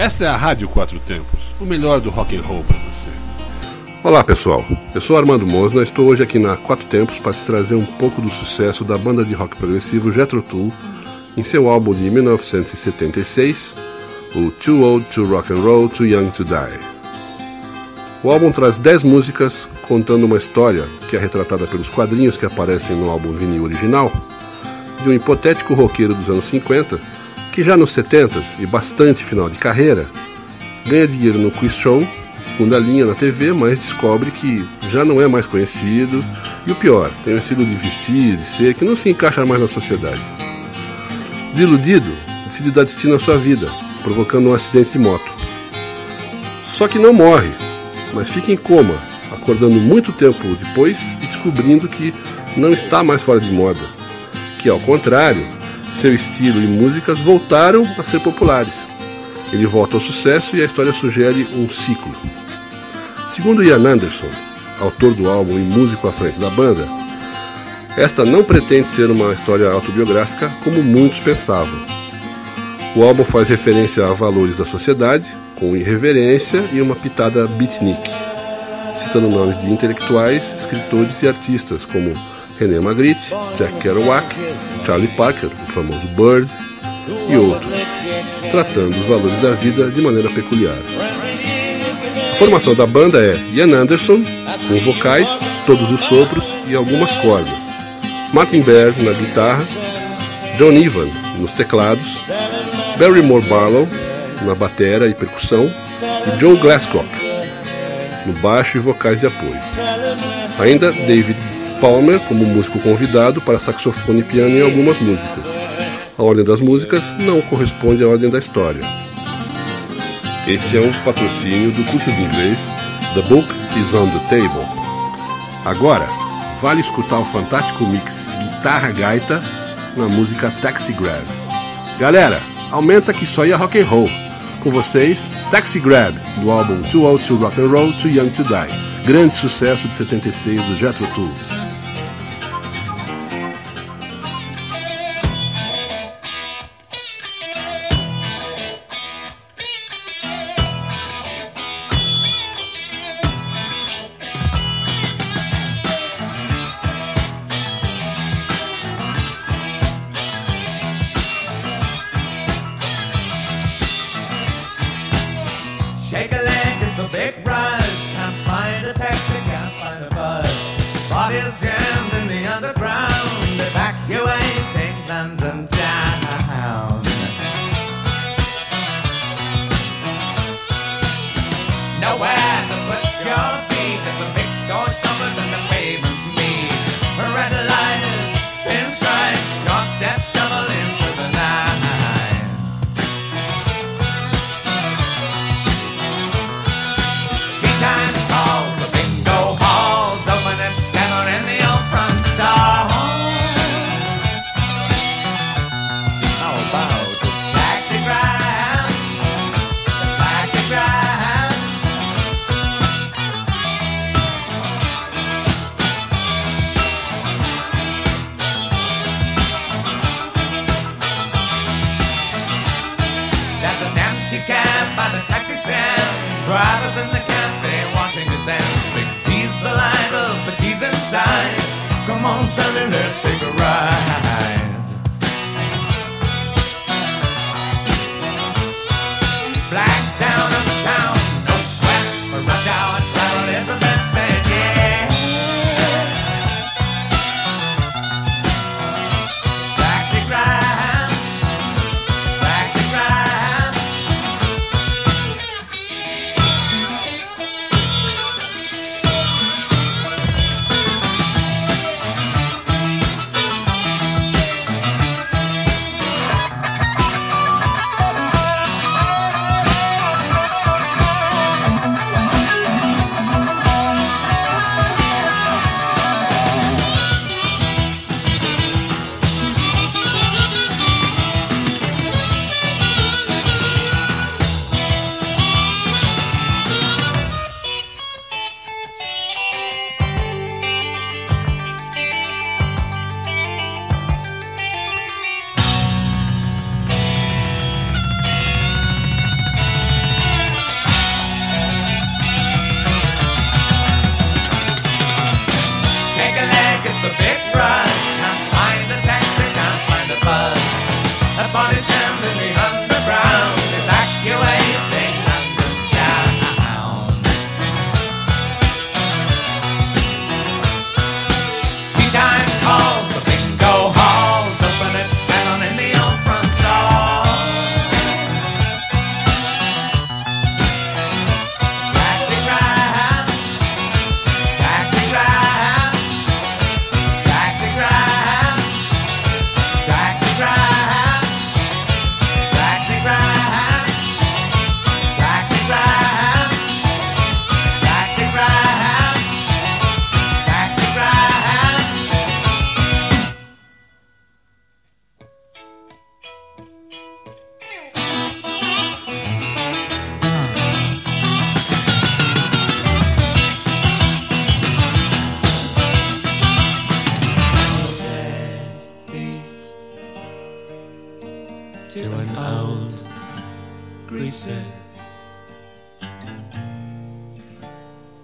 Essa é a Rádio Quatro Tempos, o melhor do rock and roll para você. Olá pessoal, eu sou Armando Mosna, estou hoje aqui na Quatro Tempos para te trazer um pouco do sucesso da banda de rock progressivo Jethro Tull em seu álbum de 1976, o Too Old to Rock and Roll, Too Young to Die. O álbum traz 10 músicas contando uma história que é retratada pelos quadrinhos que aparecem no álbum vinil original, de um hipotético roqueiro dos anos 50 que já nos 70 e bastante final de carreira, ganha dinheiro no quiz show, segunda linha na TV, mas descobre que já não é mais conhecido e o pior, tem um estilo de vestir, de ser que não se encaixa mais na sociedade. Desiludido, decide dar destino à sua vida, provocando um acidente de moto. Só que não morre, mas fica em coma, acordando muito tempo depois e descobrindo que não está mais fora de moda, que ao contrário, seu estilo e músicas voltaram a ser populares. Ele volta ao sucesso e a história sugere um ciclo. Segundo Ian Anderson, autor do álbum e músico à frente da banda, esta não pretende ser uma história autobiográfica como muitos pensavam. O álbum faz referência a valores da sociedade, com irreverência e uma pitada beatnik, citando nomes de intelectuais, escritores e artistas como René Magritte, Jack Kerouac, Charlie Parker, o famoso Bird, e outros, tratando os valores da vida de maneira peculiar. A formação da banda é Ian Anderson, com vocais, todos os sopros e algumas cordas, Martin Baird na guitarra, John Ivan nos teclados, Barrymore Barlow na batera e percussão e Joe Glasscock no baixo e vocais de apoio. Ainda David Palmer como músico convidado para saxofone e piano em algumas músicas. A ordem das músicas não corresponde à ordem da história. Esse é um patrocínio do curso de inglês The Book is on the Table. Agora, vale escutar o fantástico mix guitarra-gaita na música Taxi Grab. Galera, aumenta que só ia rock and roll. Com vocês, Taxi Grab, do álbum Too Old to Rock and Roll, Too Young to Die. Grande sucesso de 76 do Jethro Tull.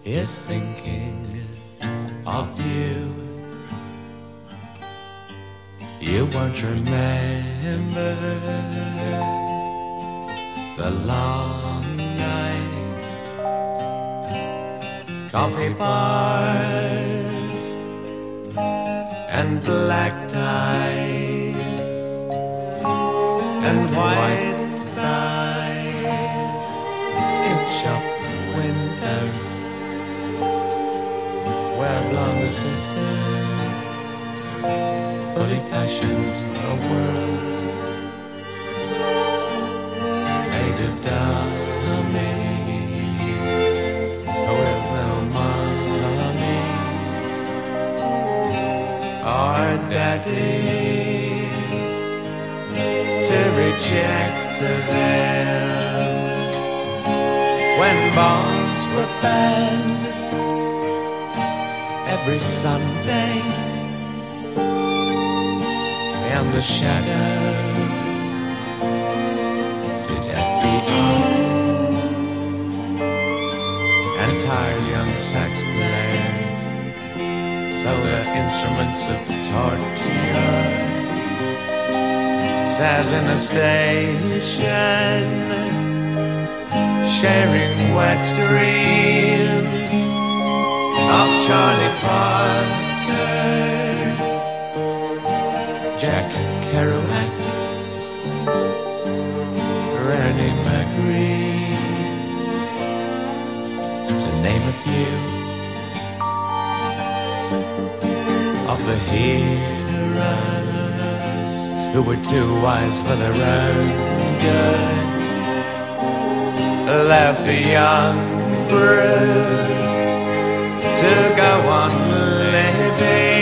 Is thinking of you. You won't remember the long nights, coffee bars, and black ties, where fully fashioned a world made of dummies with no mummies. Our daddies to reject them when bombs were banned every Sunday. And the shadows. Did FBI and tired young sax players their instruments of torture? Says in a station sharing wet dreams Charlie Parker, Jack Kerouac, René Magritte, to name a few of the heroes who were too wise for their own good. Left the young brood to go on living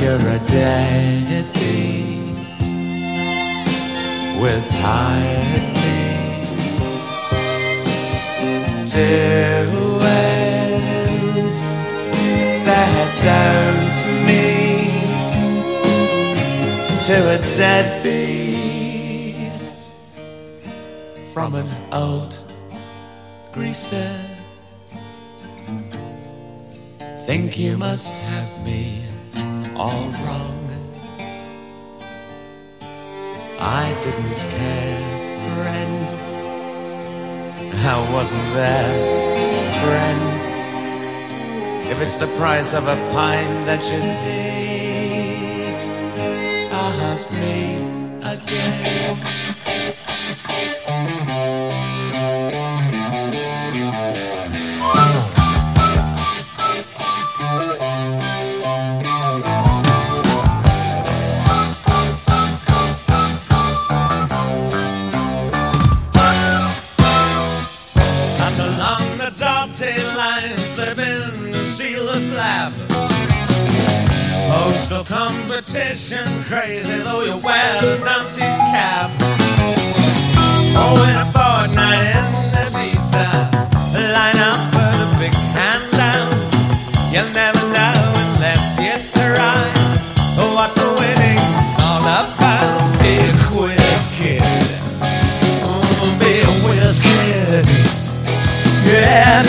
You're a deadbeat with feet, two ends that don't meet. To a deadbeat. From an old greaser. Think you must have me all wrong. I didn't care, friend. I wasn't there, friend. If it's the price of a pint that you need, ask me again. Competition crazy though you wear the Nancy's cap. Oh, in a fortnight in the Ibiza, line up for the big handout. You'll never know unless you try what the winning's all about. Be a quiz kid, oh, be a whiz kid. Yeah,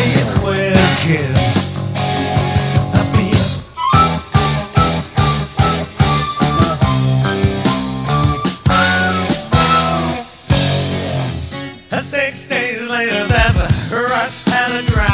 Six days later, there's a rush and a drag.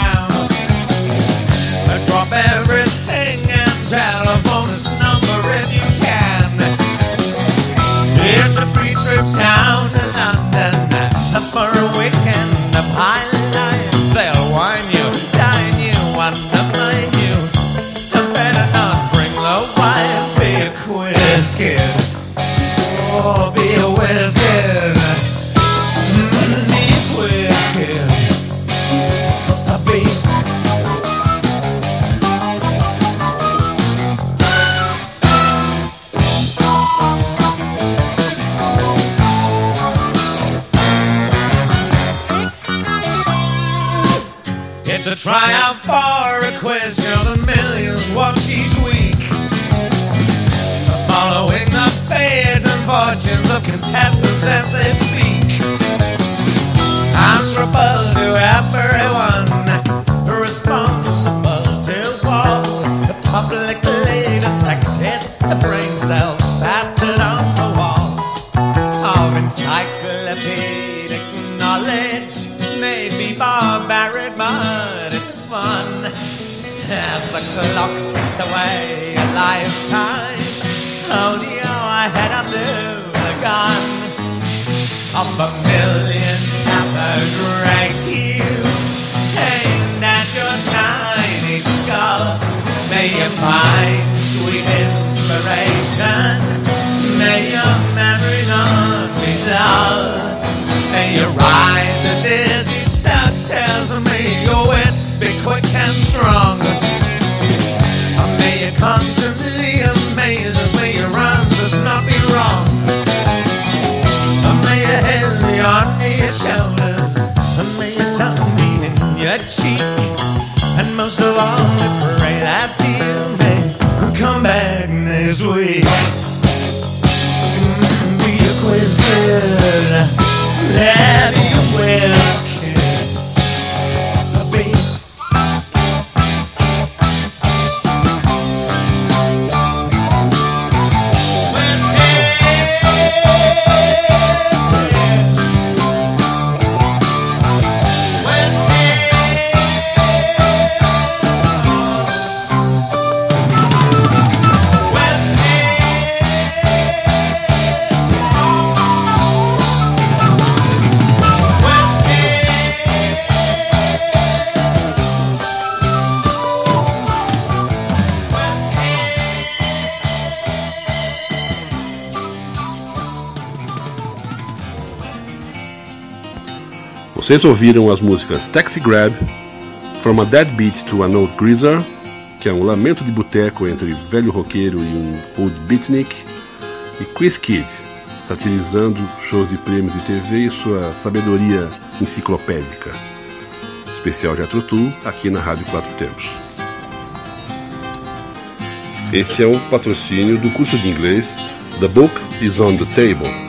Most of all, I Pray that you may come back next week. Mm, be a quiz good. Have Vocês ouviram as músicas Taxi Grab, From a Dead Beat to a Note Greaser, que é um lamento de boteco entre velho roqueiro e um old beatnik, e Quiz Kid, satirizando shows de prêmios de TV e sua sabedoria enciclopédica. Especial de Atrutu, aqui na Rádio Quatro Tempos. Esse é o patrocínio do curso de inglês The Book is on the Table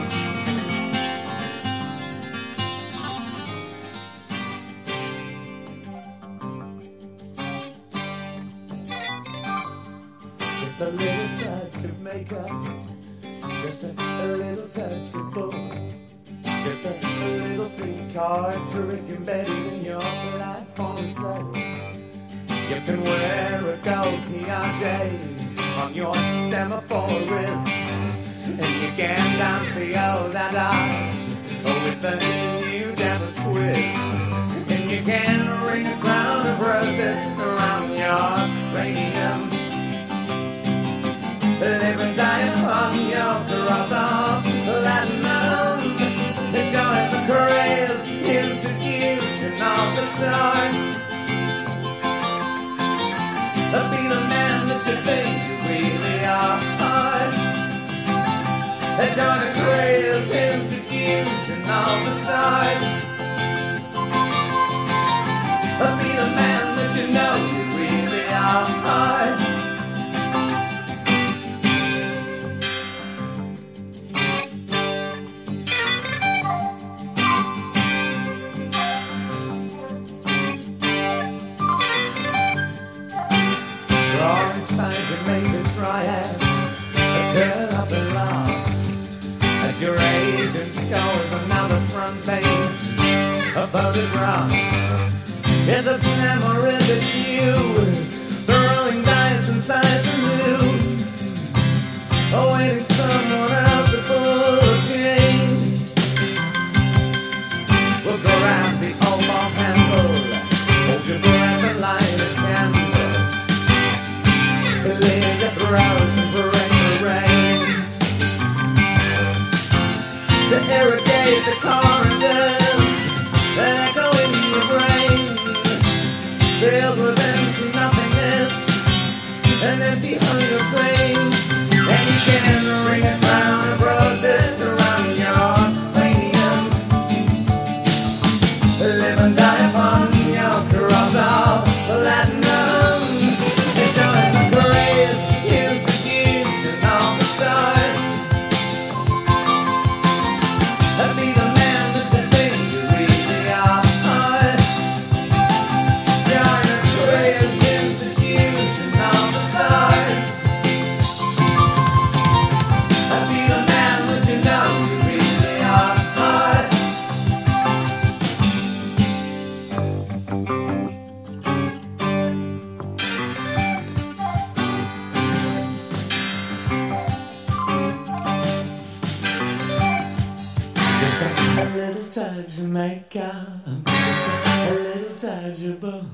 16 make up. A little tangible.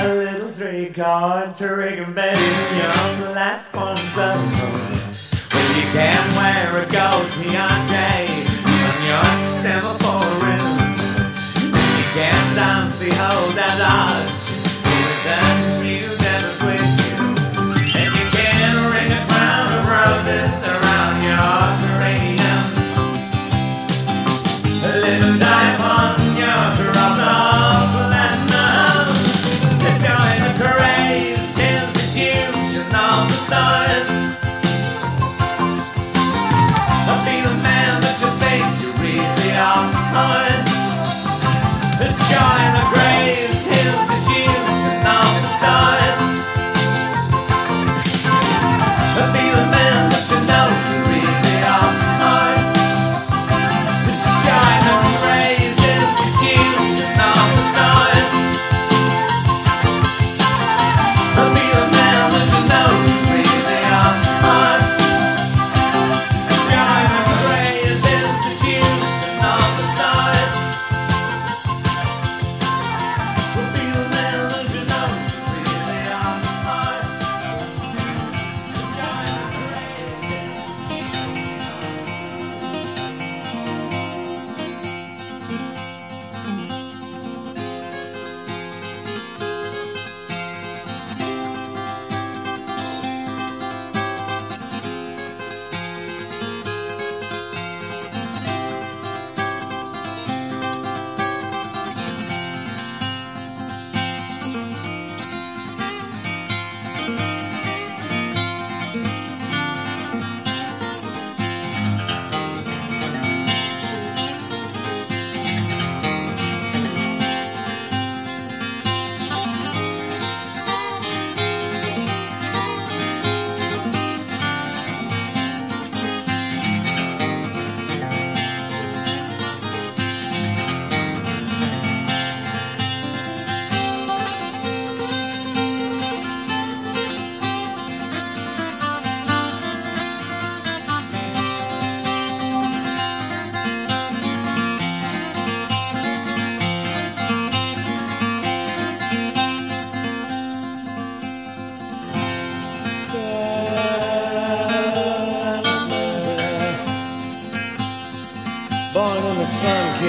A little three chord trick embedded young platform's so Well, you can wear a gold PRJ on your semaphore wrist. You can dance the whole dodge with a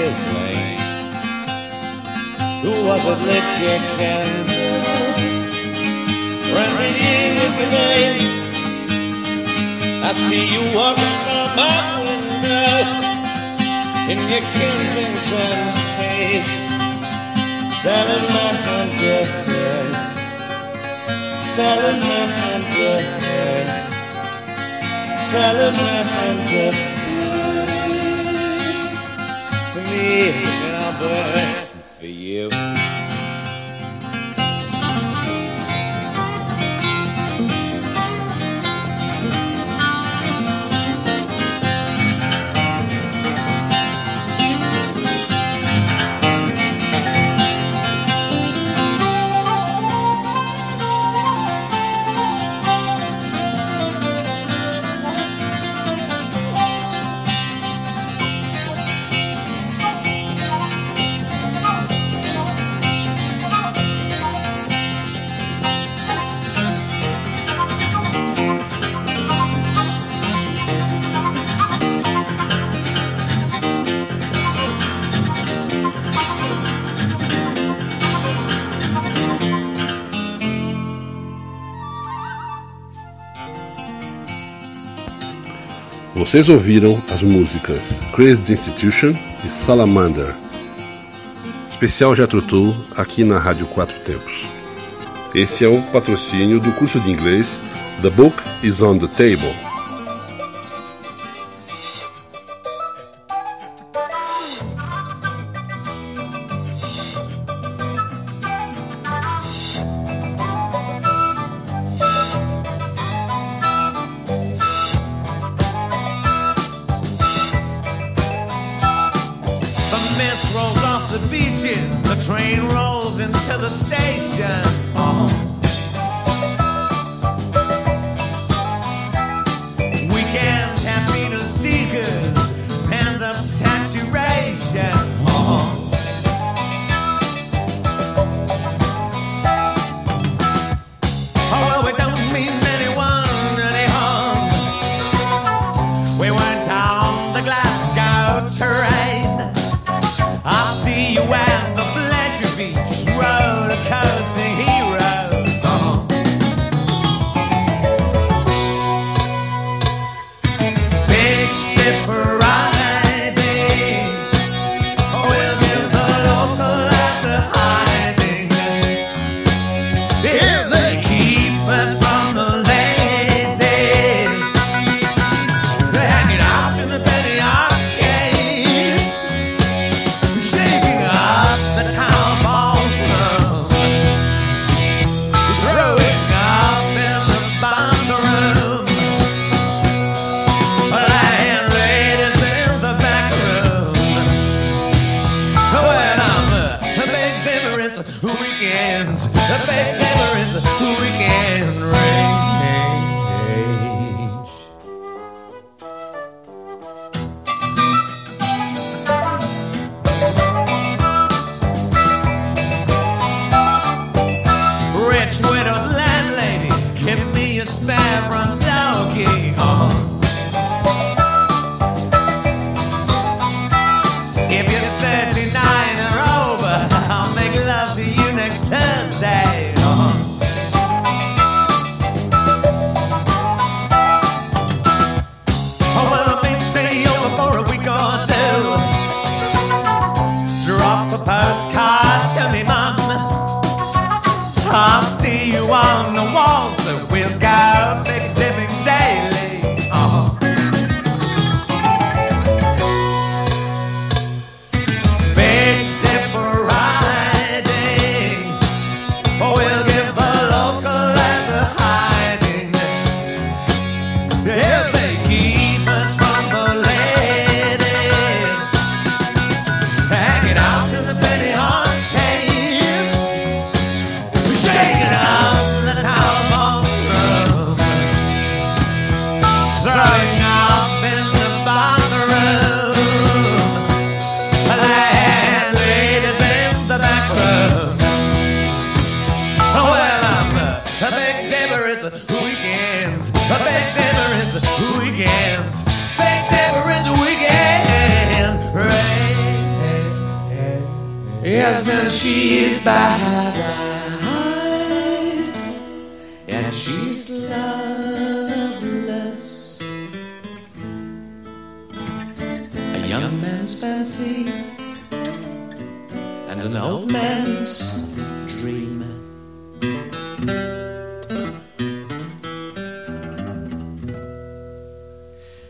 sun-kissed lane. Who was it lit your candle? You with your name. I see you walking from my window in your Kensington haze. Selling my yeah. Selling my yeah. Selling my me, burn for you. Vocês ouviram as músicas Crazed Institution e Salamander. Especial Jethro aqui na Rádio Quatro Tempos. Esse é um patrocínio do curso de inglês The Book is on the Table. Rolls bad and she's loveless. A young man's fancy and an old man's dream.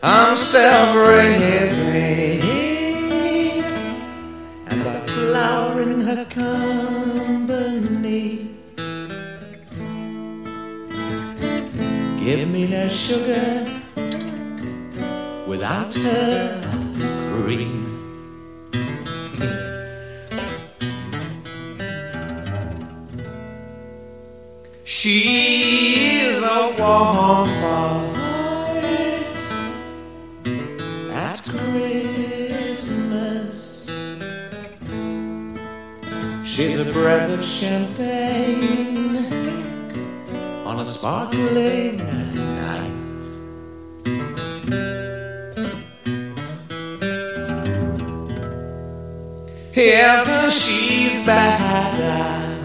I'm self-raising and a flower in her company. Give me no sugar without her cream. She's a warm heart at Christmas. She's a breath of champagne on a sparkling night. Yes, she's bad,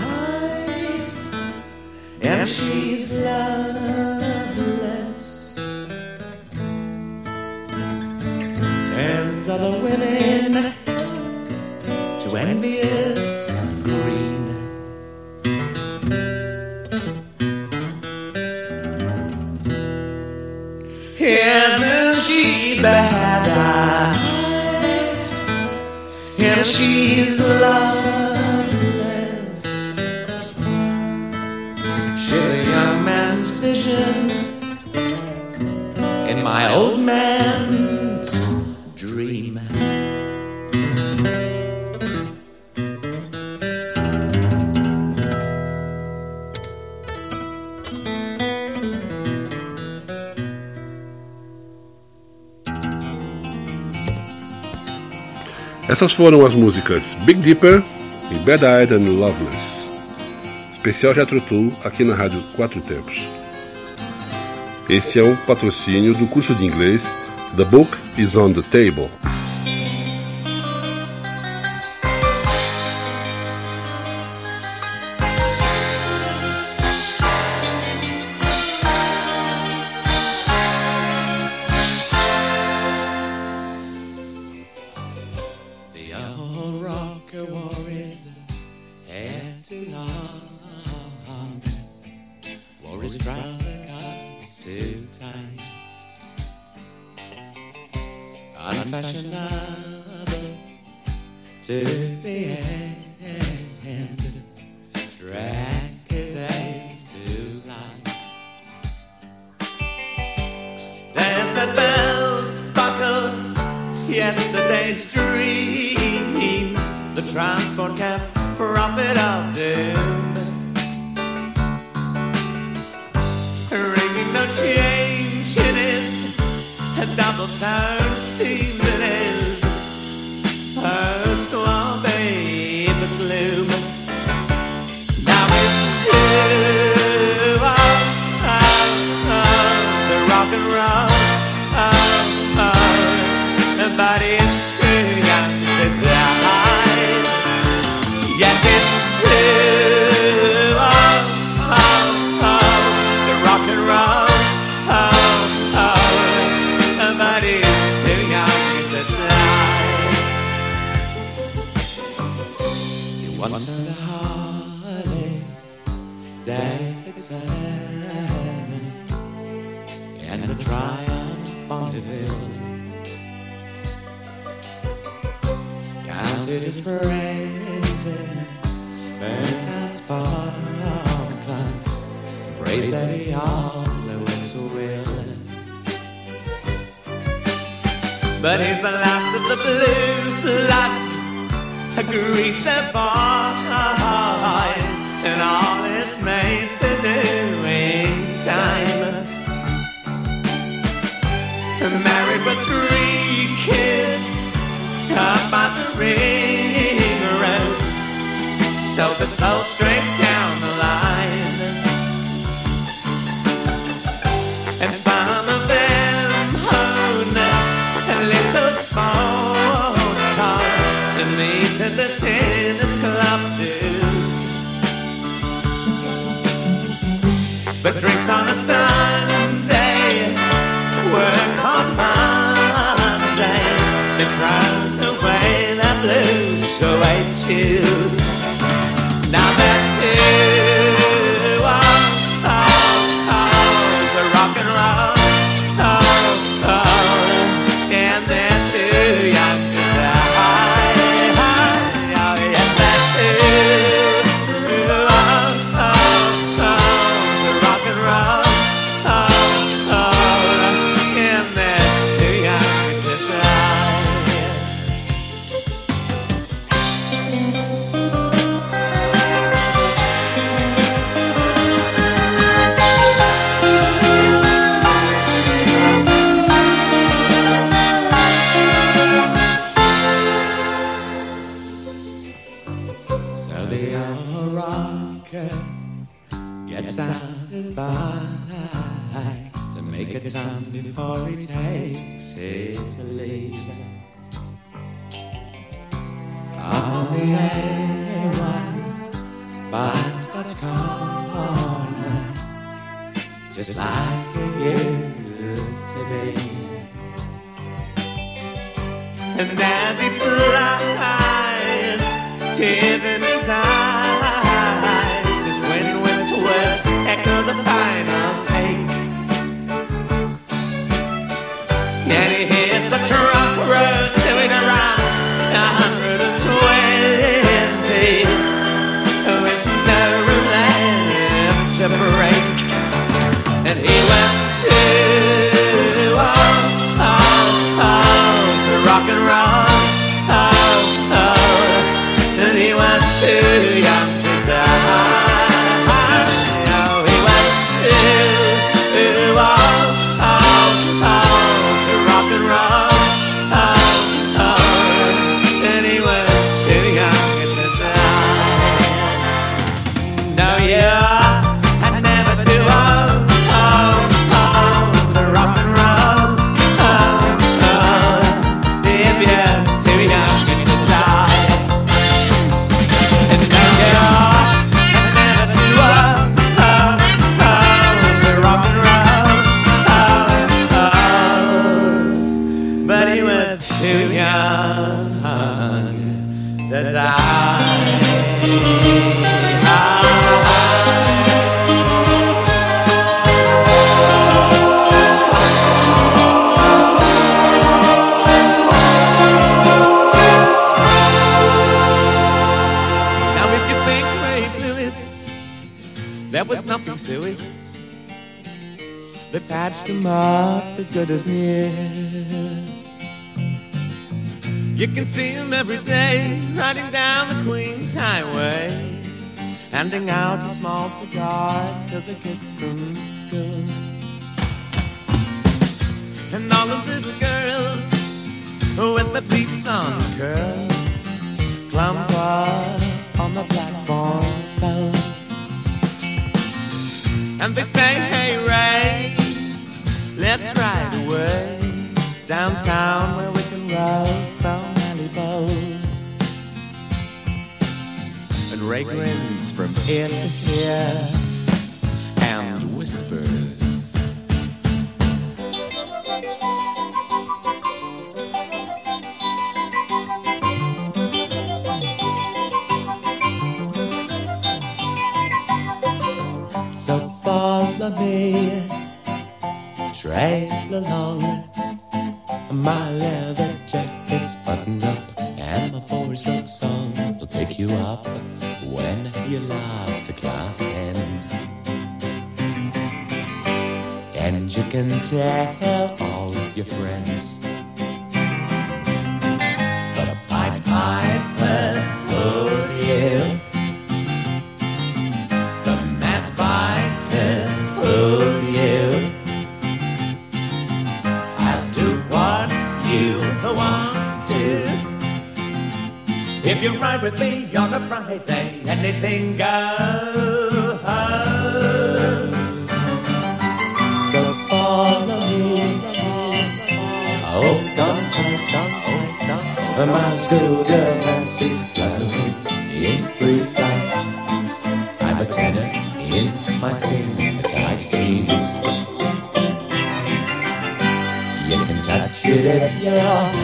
and she's loveless. Turns other women to envious green. Isn't she bad? And she's loveless. She's a young man's vision in my old man's dream. Essas foram as músicas Big Dipper e Bad Eyed and Loveless. Especial Jethro Tull aqui na Rádio Quatro Tempos. Esse é o patrocínio do curso de inglês The Book is on the Table. Little town Friends and burnt out sparklers. Praise that he always will. But he's the last of the blue bloods, a greaser boys, and all is made to do in time. Married with three kids, up by the ring road. So the soul straight down the line. And some of them own little sports cars and meet at the tennis club dues. But drinks on a Sunday, so I choose. Now that's And as he flies, tears in his eyes, there was nothing to it. They patched him up as good as new. You can see him every day riding down the Queens Highway, handing out small cigars to the kids from school. And all the little girls with the bleached blonde curls clump up on the platform soles. And they say, hey Ray, let's ride away downtown where we can roll some alley bowls. And Ray grins from ear to ear and whispers. Follow me, trail along. My leather jacket's buttoned up, and my four-stroke song will pick you up when your last class ends. And you can tell all your friends for the Pied Piper you ride with me on a Friday, anything goes. So follow me. Oh, don't tight, don't tight, don't take. My school girl has his floating in free flight. I'm a tenor in my skin, a tight jeans. You can touch it if your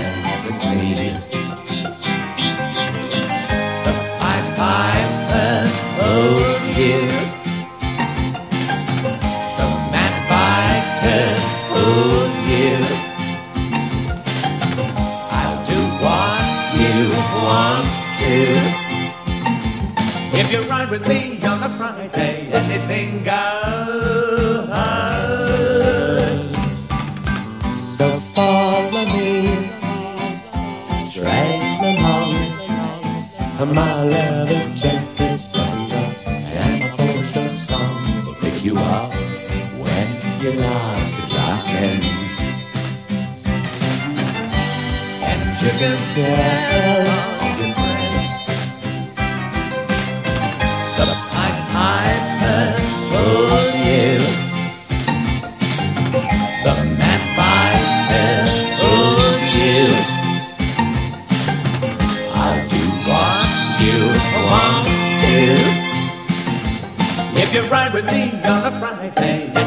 Me on a Friday,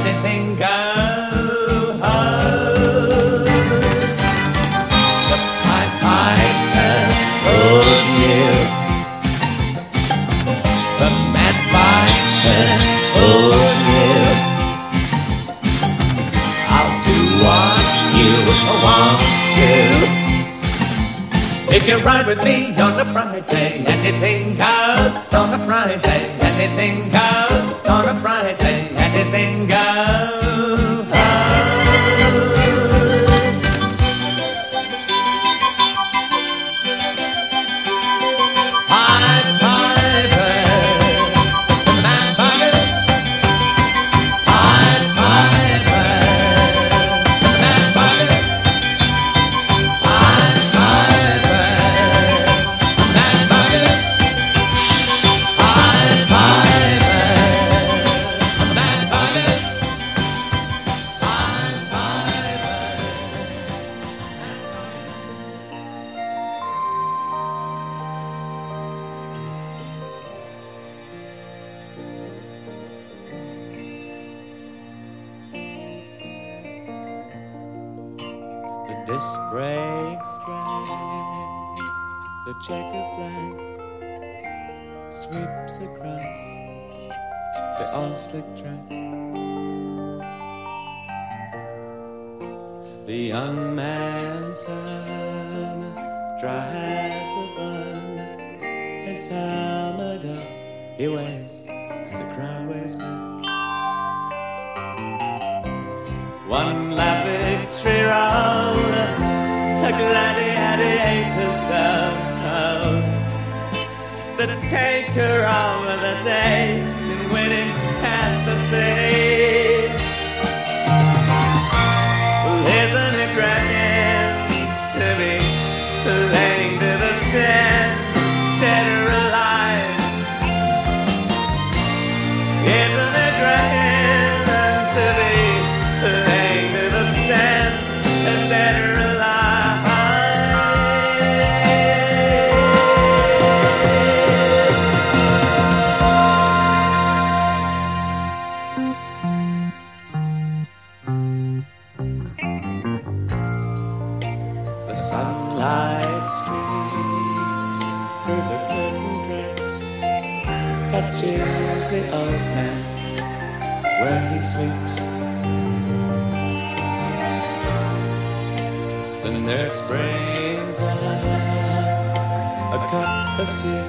sweeps across the all slick track. The young man's arm dries upon his summer dove. He waves, and the crowd waves back. One lap victory roll, a gladiator sound. The taker of the day and when it has to say isn't it grand to be playing to the stand of tea,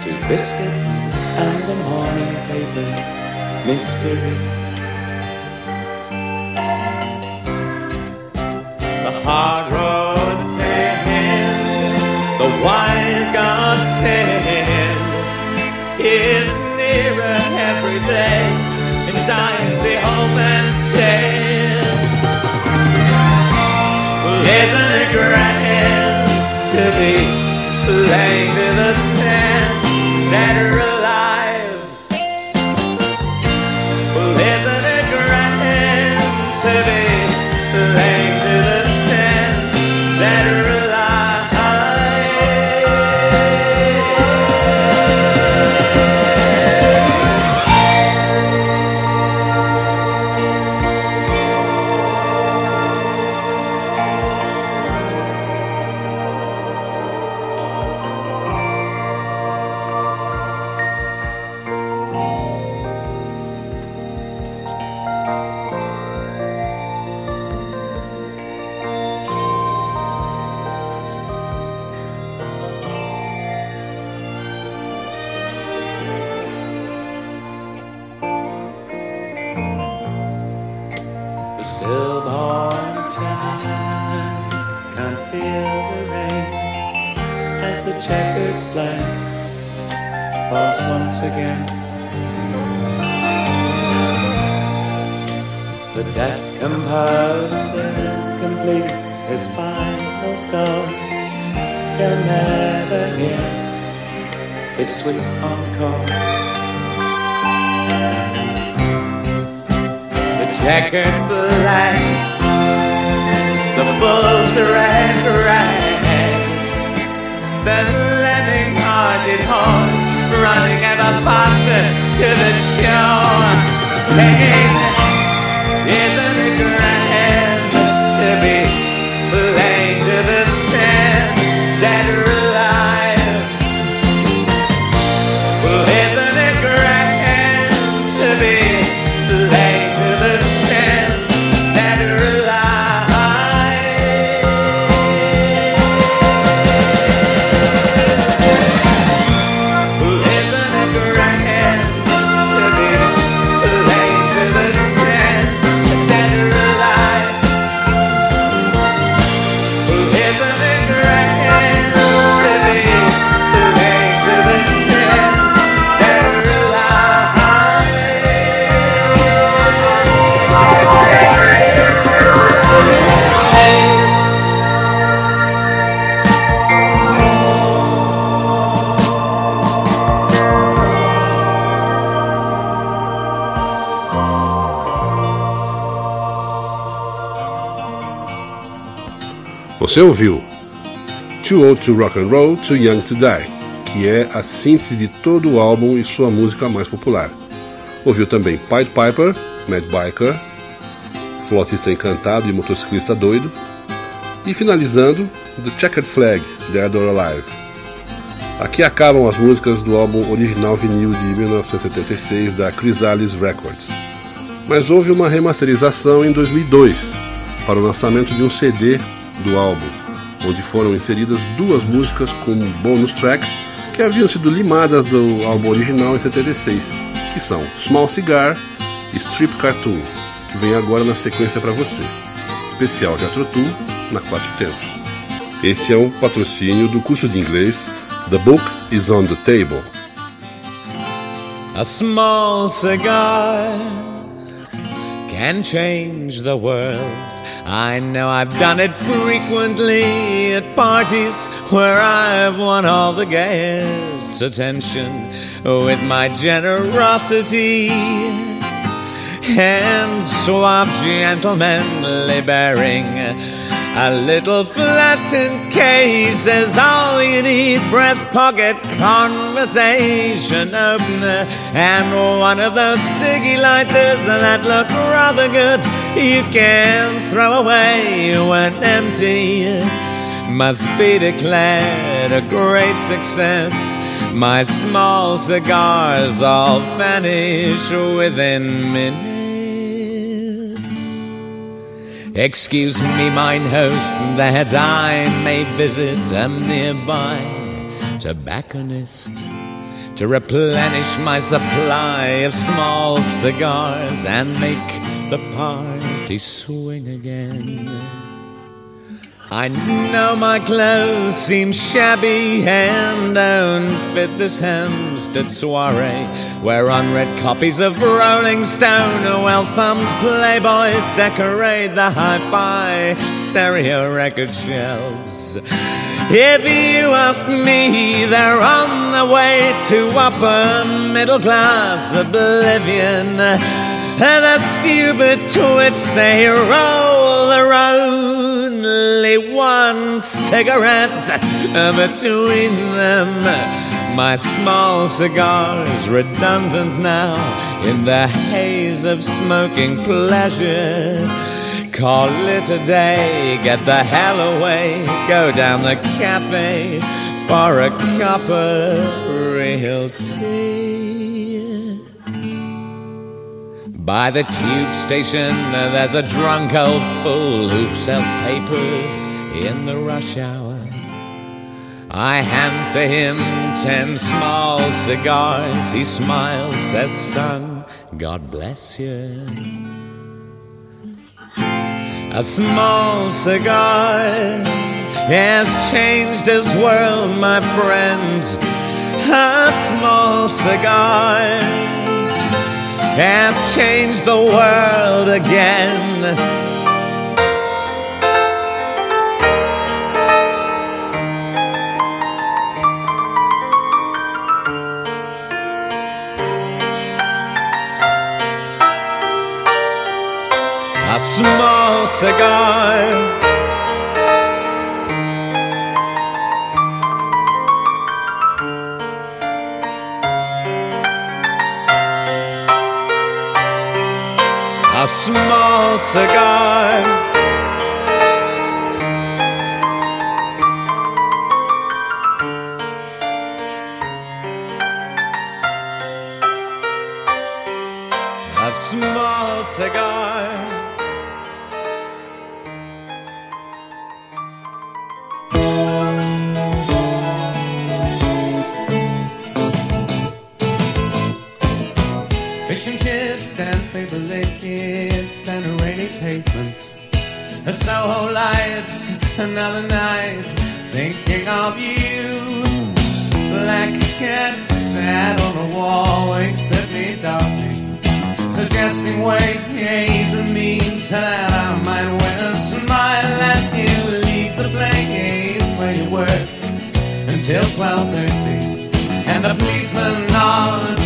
two biscuits, and the morning paper mystery. The hard road's end, the wild God's end is nearer every day. It's dying laying to He'll never sweet encore. the checkered flag, the bulls red rag, the lemming-hearted horns running ever faster to the shore, singing, "Isn't it grand to be playing to the stand, Você ouviu Too Old to Rock and Roll, Too Young to Die, que é a síntese de todo o álbum e sua música mais popular. Ouviu também Pied Piper, Mad Biker, Flautista Encantado e Motociclista Doido, e finalizando The Checkered Flag, Dead or Alive. Aqui acabam as músicas do álbum original vinil de 1976 da Chrysalis Records. Mas houve uma remasterização em 2002 para o lançamento de um CD do álbum, onde foram inseridas duas músicas como bônus tracks que haviam sido limadas do álbum original em 76, que são Small Cigar e Strip Cartoon, que vem agora na sequência para você. Especial de Atrotu na Quatro Tempos. Esse é um patrocínio do curso de inglês The Book is on the Table. A small cigar can change the world. I know I've done it frequently at parties where I've won all the guests' attention with my generosity. And suave gentlemanly bearing a little flattened case is all you need. Breast pocket conversation opener and one of those ciggy lighters that look rather good. You can throw away when empty. Must be declared a great success. My small cigars all vanish within minutes. Excuse me, mine host, that I may visit a nearby tobacconist to replenish my supply of small cigars and make the party swing again. I know my clothes seem shabby and don't fit this Hampstead soiree, where unread copies of Rolling Stone or well thumbed Playboys decorate the hi fi stereo record shelves. If you ask me, they're on the way to upper middle class oblivion. The stupid twits, they roll their only one cigarette uh, between them. My small cigar is redundant now in the haze of smoking pleasure. Call it a day, get the hell away, go down the cafe for a cup of real tea. By the tube station, there's a drunk old fool who sells papers in the rush hour. I hand to him ten small cigars. He smiles, says, Son, God bless you. A small cigar has changed his world, my friend. A small cigar has changed the world again. A small cigar. A small cigar. A small cigar. Another night, thinking of you. Black cat sat on the wall, winks at me darkly, suggesting ways and means that I might win a smile as you leave the place where you work until 12:30, and the policeman nods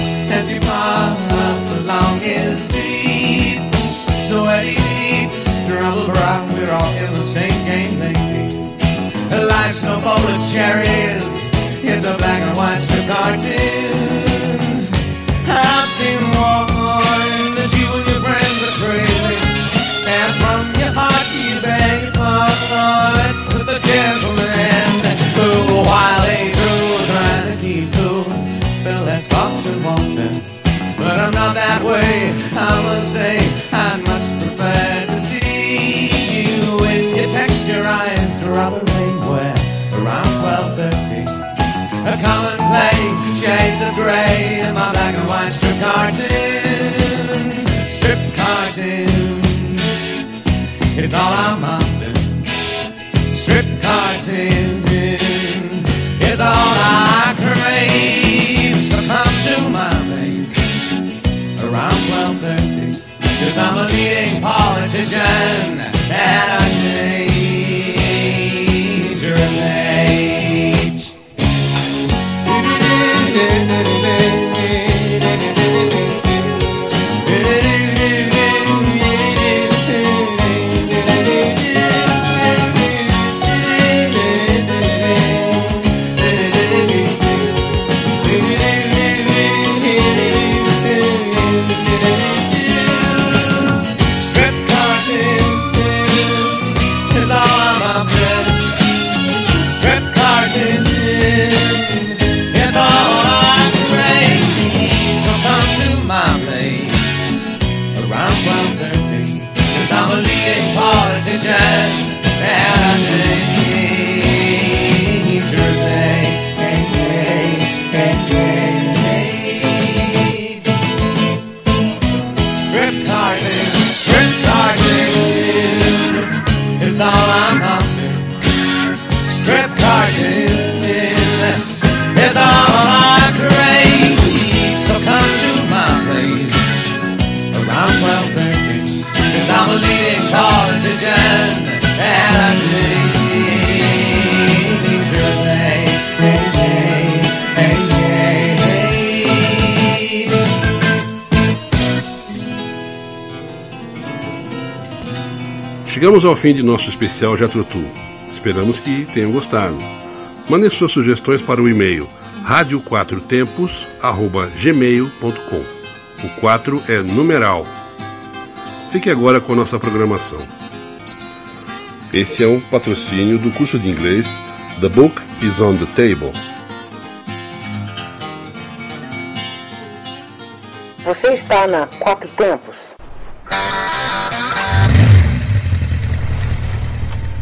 No bowl of cherries, it's a black and white strip cartoon. I've been warned that you and your friends are crazy. As from your heart to your beg hearts with the gentleman who, while they do, trying to keep cool, spill their thoughts and water. But I'm not that way, I must say, I'd much shades of grey in my black and white strip cartoon. Strip cartoon is all I'm after. Strip cartoon is all I crave. So come to my place around 12.30 Cause I'm a leading politician at a dangerous Chegamos ao fim de nosso especial Jethro Tull. Esperamos que tenham gostado. Mandem suas sugestões para o e-mail radio4tempos@gmail.com. O 4 é numeral. Fique agora com nossa programação. Esse é um patrocínio do curso de inglês The Book is on the Table. Você está na Quatro Tempos.